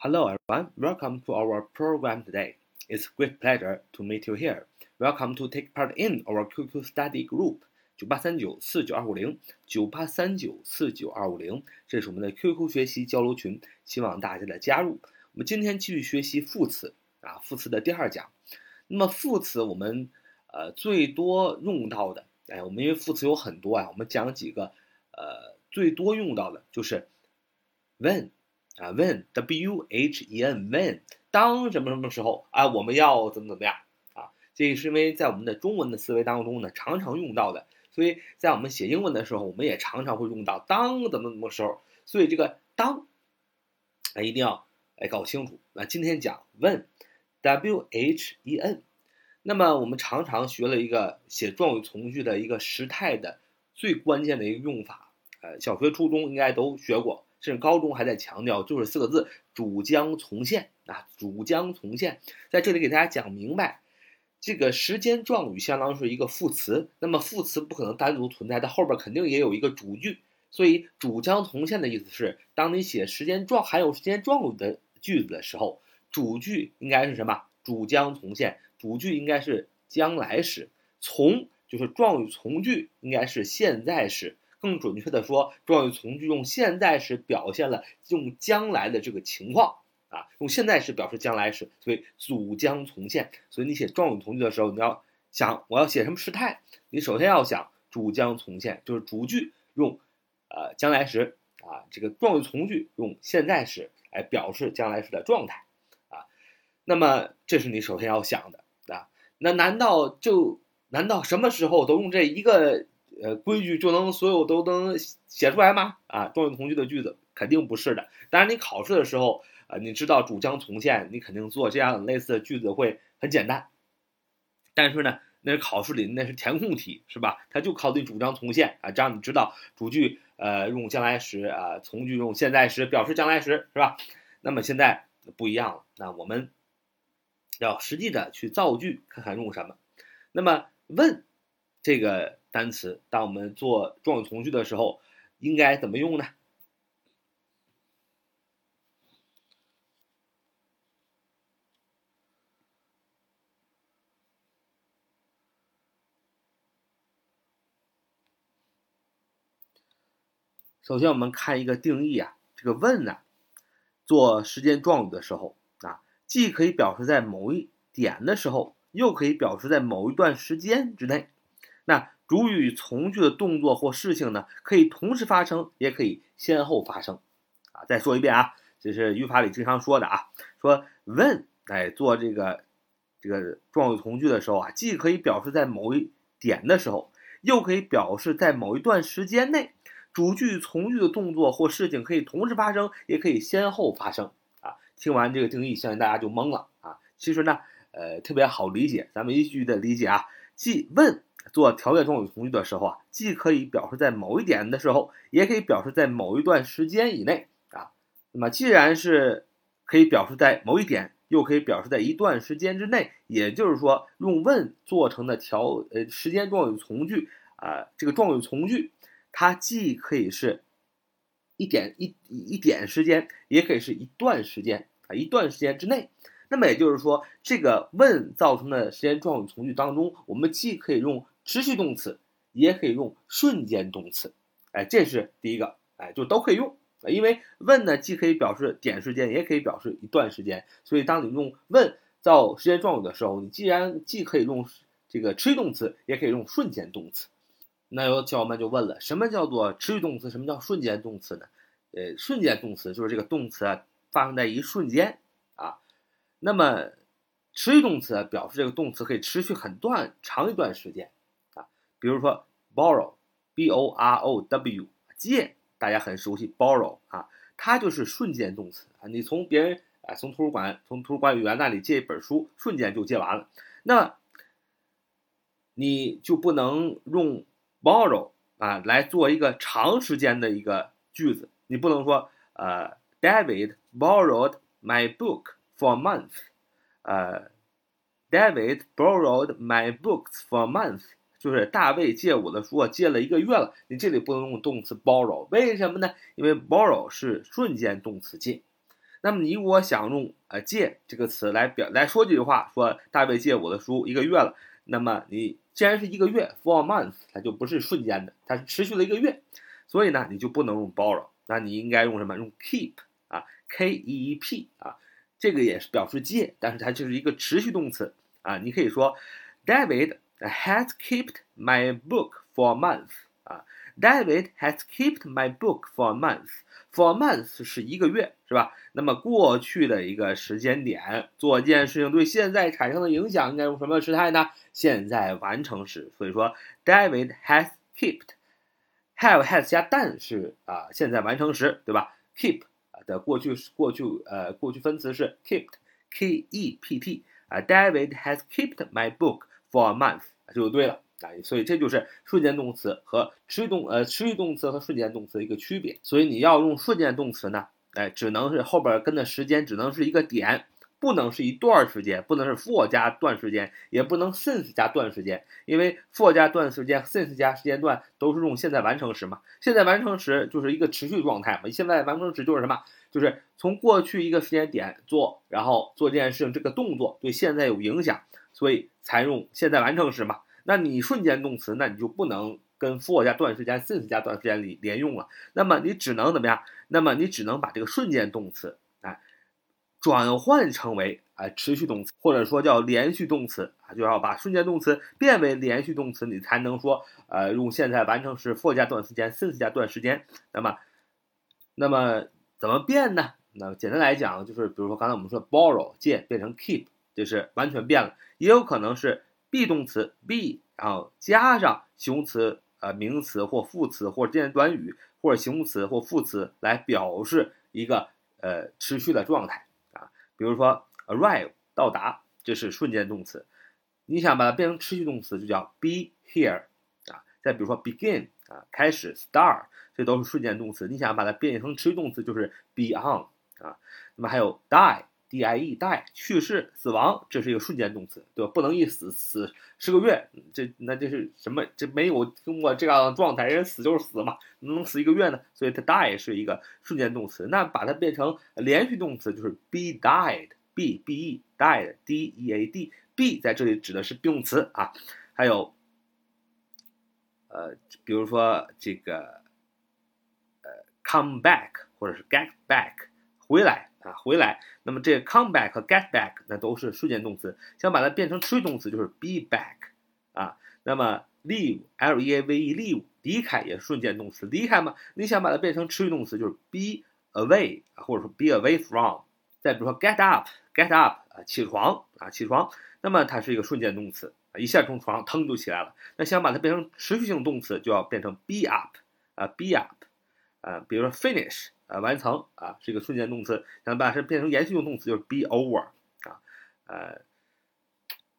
Hello everyone, welcome to our program today. It's a great pleasure to meet you here. Welcome to take part in our QQ study group 九八三九四九二五零九八三九四九二五零，这是我们的 QQ 学习交流群，希望大家的加入。我们今天继续学习副词啊，副词的第二讲。那么副词我们呃最多用到的，哎，我们因为副词有很多啊，我们讲几个呃最多用到的就是 when。啊，when w h e n when 当什么什么时候啊，我们要怎么怎么样啊？这个是因为在我们的中文的思维当中呢，常常用到的，所以在我们写英文的时候，我们也常常会用到当怎么怎么时候。所以这个当啊，一定要哎搞清楚。那今天讲 when w h e n，那么我们常常学了一个写状语从句的一个时态的最关键的一个用法，呃，小学、初中应该都学过。甚至高中还在强调，就是四个字“主将从现”啊，“主将从现”在这里给大家讲明白，这个时间状语相当于是一个副词，那么副词不可能单独存在，它后边肯定也有一个主句，所以“主将从现”的意思是，当你写时间状含有时间状语的句子的时候，主句应该是什么？“主将从现”，主句应该是将来时，从就是状语从句应该是现在时。更准确的说，状语从句用现在时表现了用将来的这个情况啊，用现在时表示将来时，所以主将从现。所以你写状语从句的时候，你要想我要写什么时态，你首先要想主将从现，就是主句用呃将来时啊，这个状语从句用现在时来表示将来时的状态啊。那么这是你首先要想的啊。那难道就难道什么时候都用这一个？呃，规矩就能所有都能写出来吗？啊，状语从句的句子肯定不是的。当然，你考试的时候，啊，你知道主将从现，你肯定做这样类似的句子会很简单。但是呢，那考试里那是填空题，是吧？它就考你主将从现啊，这样你知道主句呃用将来时啊，从句用现在时表示将来时，是吧？那么现在不一样了，那我们要实际的去造句，看看用什么。那么问这个。单词，当我们做状语从句的时候，应该怎么用呢？首先，我们看一个定义啊，这个问呢，做时间状语的时候啊，既可以表示在某一点的时候，又可以表示在某一段时间之内。那主语从句的动作或事情呢，可以同时发生，也可以先后发生，啊，再说一遍啊，这是语法里经常说的啊，说 when 哎做这个这个状语从句的时候啊，既可以表示在某一点的时候，又可以表示在某一段时间内，主句从句的动作或事情可以同时发生，也可以先后发生，啊，听完这个定义，相信大家就懵了啊，其实呢，呃，特别好理解，咱们一句的理解啊，即问。做条件状语从句的时候啊，既可以表示在某一点的时候，也可以表示在某一段时间以内啊。那么既然是可以表示在某一点，又可以表示在一段时间之内，也就是说，用问做成的条呃时间状语从句啊，这个状语从句，它既可以是一点一一点时间，也可以是一段时间啊，一段时间之内。那么也就是说，这个问造成的时间状语从句当中，我们既可以用持续动词，也可以用瞬间动词，哎，这是第一个，哎，就都可以用。因为 when 呢，既可以表示点时间，也可以表示一段时间。所以当你用 when 造时间状语的时候，你既然既可以用这个持续动词，也可以用瞬间动词。那有小伙伴就问了，什么叫做持续动词？什么叫瞬间动词呢？呃，瞬间动词就是这个动词啊发生在一瞬间啊。那么，持续动词表示这个动词可以持续很段长一段时间，比如说 borrow，b o r o w，借，大家很熟悉 borrow 啊，它就是瞬间动词啊，你从别人啊，从图书馆从图书管理员那里借一本书，瞬间就借完了，那你就不能用 borrow 啊来做一个长时间的一个句子，你不能说呃，David borrowed my book。For a month，呃，David borrowed my books for a month，就是大卫借我的书借了一个月了。你这里不能用动词 borrow，为什么呢？因为 borrow 是瞬间动词借。那么你如果想用呃借这个词来表来说这句话，说大卫借我的书一个月了，那么你既然是一个月 for a month，它就不是瞬间的，它是持续了一个月，所以呢你就不能用 borrow，那你应该用什么？用 keep 啊，k e e p 啊，这个也是表示借，但是它就是一个持续动词啊，你可以说 David has kept my book for a month 啊，David has kept my book for a month。For a month 是一个月，是吧？那么过去的一个时间点，做一件事情对现在产生的影响，应该用什么时态呢？现在完成时。所以说，David has kept，have has 加但是啊，现在完成时，对吧？Keep 的过去过去呃过去分词是 kept，k e p t 啊，David has kept my book for a month，就对了。啊，所以这就是瞬间动词和持续动呃持续动词和瞬间动词的一个区别。所以你要用瞬间动词呢，哎，只能是后边跟的时间只能是一个点，不能是一段时间，不能是 for 加段时间，也不能 since 加段时间，因为 for 加段时间，since 加时间段都是用现在完成时嘛。现在完成时就是一个持续状态嘛。现在完成时就是什么？就是从过去一个时间点做，然后做这件事情，这个动作对现在有影响，所以才用现在完成时嘛。那你瞬间动词，那你就不能跟 for 加段时间、since 加段时间里连用了。那么你只能怎么样？那么你只能把这个瞬间动词，哎，转换成为哎持续动词，或者说叫连续动词啊，就要把瞬间动词变为连续动词，你才能说呃用现在完成时 for 加段时间、since 加段时间。那么，那么怎么变呢？那简单来讲，就是比如说刚才我们说 borrow 借变成 keep，就是完全变了，也有可能是。be 动词 be，然后加上形容词、呃名词或副词或间短语或者形容词或副词来表示一个呃持续的状态啊。比如说 arrive 到达，这是瞬间动词。你想把它变成持续动词，就叫 be here 啊。再比如说 begin 啊，开始 start，这都是瞬间动词。你想把它变成持续动词，就是 be on 啊。那么还有 die。Die die 去世死亡，这是一个瞬间动词，对吧？不能一死死十个月，这那这是什么？这没有经过这样的状态，人死就是死嘛，能死一个月呢？所以它 die 是一个瞬间动词。那把它变成连续动词，就是 be died，b b e died d e a d b 在这里指的是 be 动词啊。还有，呃，比如说这个，呃，come back 或者是 get back 回来。啊，回来，那么这个 come back 和 get back 那都是瞬间动词，想把它变成持续动词就是 be back 啊。那么 leave l e a v e leave 离开也是瞬间动词，离开嘛，你想把它变成持续动词就是 be away，或者说 be away from。再比如说 get up get up 啊，起床啊，起床，那么它是一个瞬间动词，一下从床上腾就起来了。那想把它变成持续性动词，就要变成 be up 啊，be up 啊，比如说 finish。呃，完成啊，是一个瞬间动词，想把它变成延续性动词，就是 be over 啊，呃，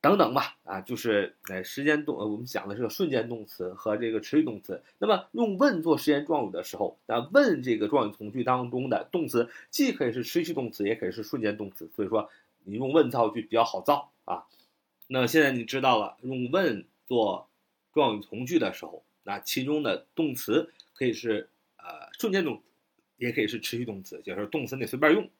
等等吧，啊，就是呃时间动，我们讲的是个瞬间动词和这个持续动词。那么用 when 做时间状语的时候，那 when 这个状语从句当中的动词，既可以是持续动词，也可以是瞬间动词，所以说你用 when 造句比较好造啊。那现在你知道了，用 when 做状语从句的时候，那其中的动词可以是呃瞬间动词。也可以是持续动词，就是动词你随便用，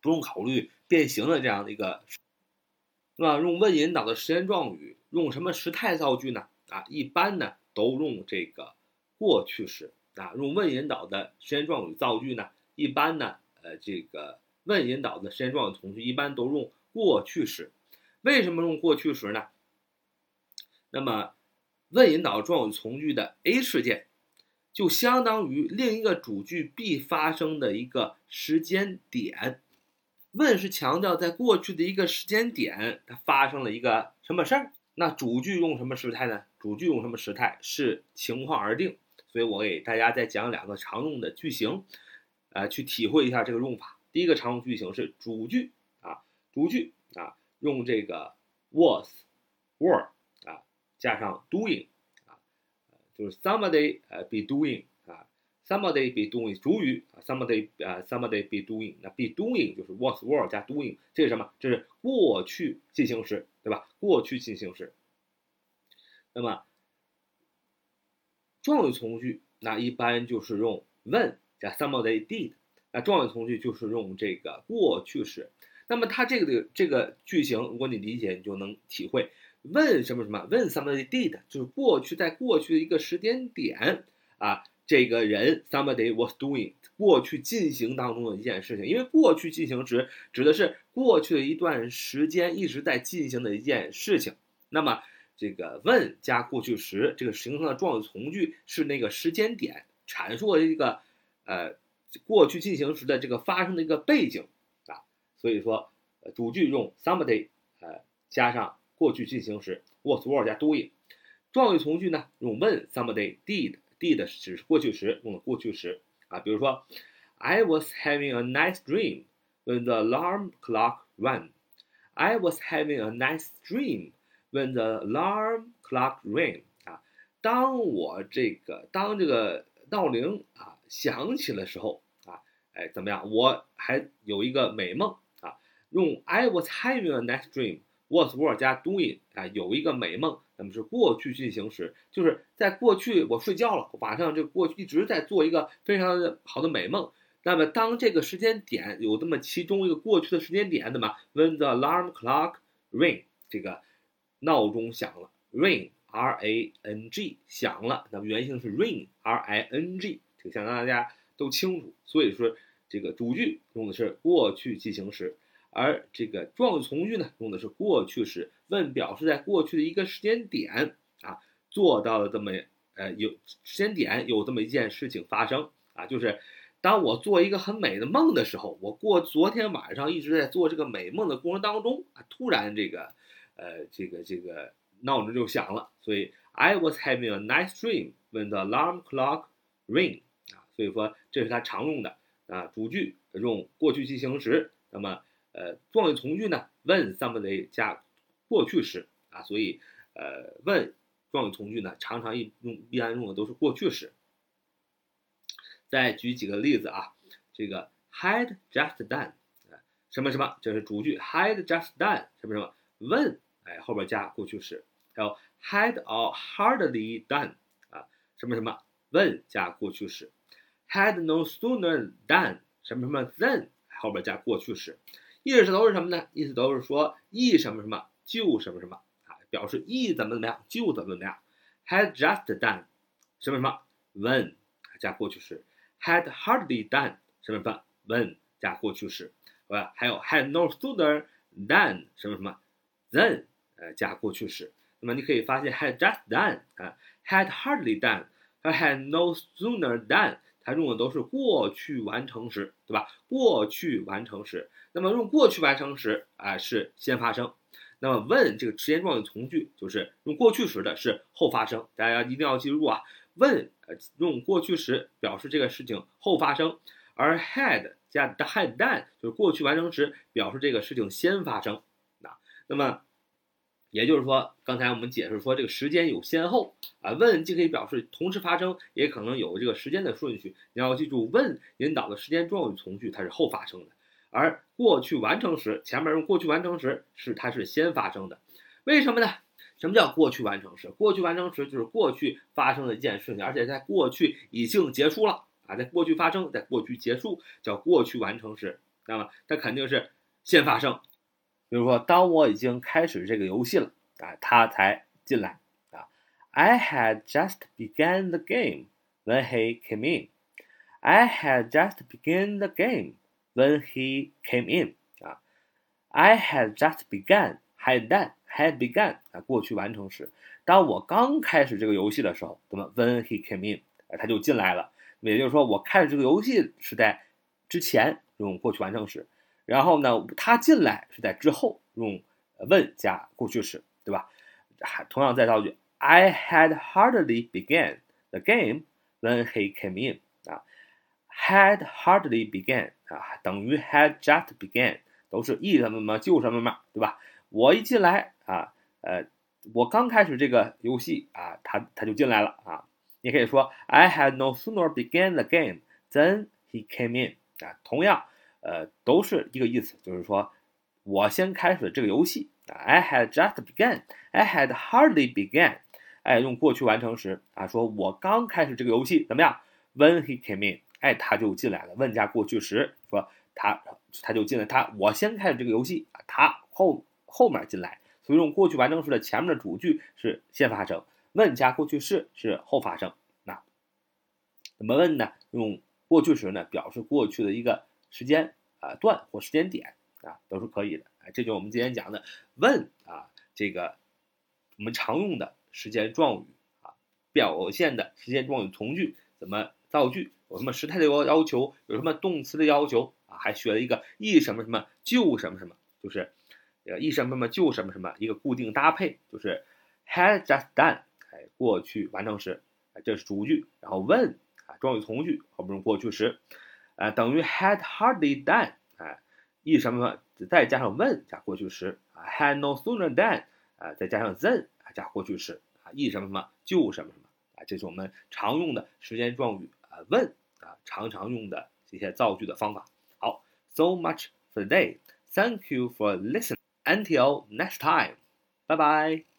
不用考虑变形的这样的一个，是吧？用问引导的时间状语，用什么时态造句呢？啊，一般呢都用这个过去时啊。用问引导的时间状语造句呢，一般呢，呃，这个问引导的时间状语从句一般都用过去时。为什么用过去时呢？那么问引导状语从句的 A 事件。就相当于另一个主句必发生的一个时间点。问是强调在过去的一个时间点，它发生了一个什么事儿？那主句用什么时态呢？主句用什么时态是情况而定。所以我给大家再讲两个常用的句型，呃，去体会一下这个用法。第一个常用句型是主句啊，主句啊，用这个 was，were 啊，加上 doing。就是 somebody 呃 be doing 啊，somebody be doing 主语啊，somebody 啊 somebody be doing 那 be doing 就是 was were 加 doing 这是什么？这是过去进行时，对吧？过去进行时。那么状语从句那一般就是用 when 加 somebody did。那，状语从句就是用这个过去时。那么它这个的这个句型，如果你理解，你就能体会。问什么什么？问 somebody did，就是过去在过去的一个时间点啊，这个人 somebody was doing 过去进行当中的一件事情。因为过去进行时指的是过去的一段时间一直在进行的一件事情。那么这个 when 加过去时，这个形成的状语从句是那个时间点阐述了一个呃过去进行时的这个发生的一个背景。所以说，主句用 somebody 呃加上。过去进行时，was were 加 doing，状语从句呢用 when somebody did，did 只是过去时用的过去时啊，比如说，I was having a nice dream when the alarm clock rang。I was having a nice dream when the alarm clock rang。啊，当我这个当这个闹铃啊响起的时候啊，哎怎么样？我还有一个美梦，用 I was having a nice dream。was were 加 doing 啊，有一个美梦，那么是过去进行时，就是在过去我睡觉了，晚上就过去一直在做一个非常好的美梦。那么当这个时间点有这么其中一个过去的时间点，对么 When the alarm clock ring，这个闹钟响了，ring r a n g 响了，那么原型是 ring r i n g，这个想让大家都清楚。所以说这个主句用的是过去进行时。而这个状语从句呢，用的是过去时，问表示在过去的一个时间点啊，做到了这么呃有时间点有这么一件事情发生啊，就是当我做一个很美的梦的时候，我过昨天晚上一直在做这个美梦的过程当中啊，突然这个呃这个这个闹钟就响了，所以 I was having a nice dream when the alarm clock ring 啊，所以说这是它常用的啊主句用过去进行时，那么。呃，状语从句呢？问 somebody 加过去时啊，所以呃，问状语从句呢，常常一用必然用的都是过去时。再举几个例子啊，这个 had just done 什么什么，这是主句 had just done 什么什么，问哎后边加过去时，还有 had or hardly done 啊什么什么，问加过去时，had no sooner done 什么什么 than 后边加过去时。意思都是什么呢？意思都是说，一什么什么就什么什么啊，表示一怎么怎么样就怎么怎么样。Had just done 什么什么 when 加过去时，had hardly done 什么什么 when 加过去时，是吧？还有 had no sooner than 什么什么 then 呃加过去时。那么你可以发现 had just done 啊，had hardly done 和 had no sooner than 它用的都是过去完成时，对吧？过去完成时。那么用过去完成时啊是先发生，那么 when 这个时间状语从句就是用过去时的是后发生，大家一定要记住啊。when 用过去时表示这个事情后发生，而 had 加 had done 就是过去完成时表示这个事情先发生啊。那么也就是说，刚才我们解释说这个时间有先后啊，when 既可以表示同时发生，也可能有这个时间的顺序。你要记住，when 引导的时间状语从句它是后发生的。而过去完成时，前面用过去完成时是它是先发生的，为什么呢？什么叫过去完成时？过去完成时就是过去发生的一件事情，而且在过去已经结束了啊，在过去发生，在过去结束，叫过去完成时。那么它肯定是先发生。比如说，当我已经开始这个游戏了啊，他才进来啊。I had just begun the game when he came in. I had just begun the game. When he came in，啊，I had just begun，had done，had begun，啊，过去完成时。当我刚开始这个游戏的时候，那么 When he came in，啊，他就进来了。也就是说，我开始这个游戏是在之前用过去完成时，然后呢，他进来是在之后用 when 加过去时，对吧？还同样再造句，I had hardly begun the game when he came in，Had hardly begun 啊，等于 had just begun，都是一什么什么就什么嘛，对吧？我一进来啊，呃，我刚开始这个游戏啊，他他就进来了啊。你可以说 I had no sooner began the game than he came in 啊，同样，呃，都是一个意思，就是说我先开始这个游戏啊。I had just begun，I had hardly begun，哎，用过去完成时啊，说我刚开始这个游戏怎么样？When he came in。哎，他就进来了。问加过去时，说他他就进来，他我先开始这个游戏，他后后面进来。所以用过去完成时的前面的主句是先发生，问加过去式是后发生。那怎么问呢？用过去时呢，表示过去的一个时间啊段或时间点啊，都是可以的。哎，这就是我们今天讲的问啊，这个我们常用的时间状语啊，表现的时间状语从句怎么造句，有什么时态的要要求，有什么动词的要求啊，还学了一个一什么什么就什么什么，就是。呃，一什么什么就什么什么，一个固定搭配就是 had just done，哎，过去完成时，这是主句，然后 when 啊，状语从句后面用过去时，啊，等于 had hardly done，哎，一什么什么再加上 when 加过去时，啊，had no sooner done，啊，再加上 then 啊加过去时，啊，一什么什么就什么什么，啊，这是我们常用的时间状语啊问啊，常常用的这些造句的方法。好，so much for today，thank you for listening。Until next time, bye bye.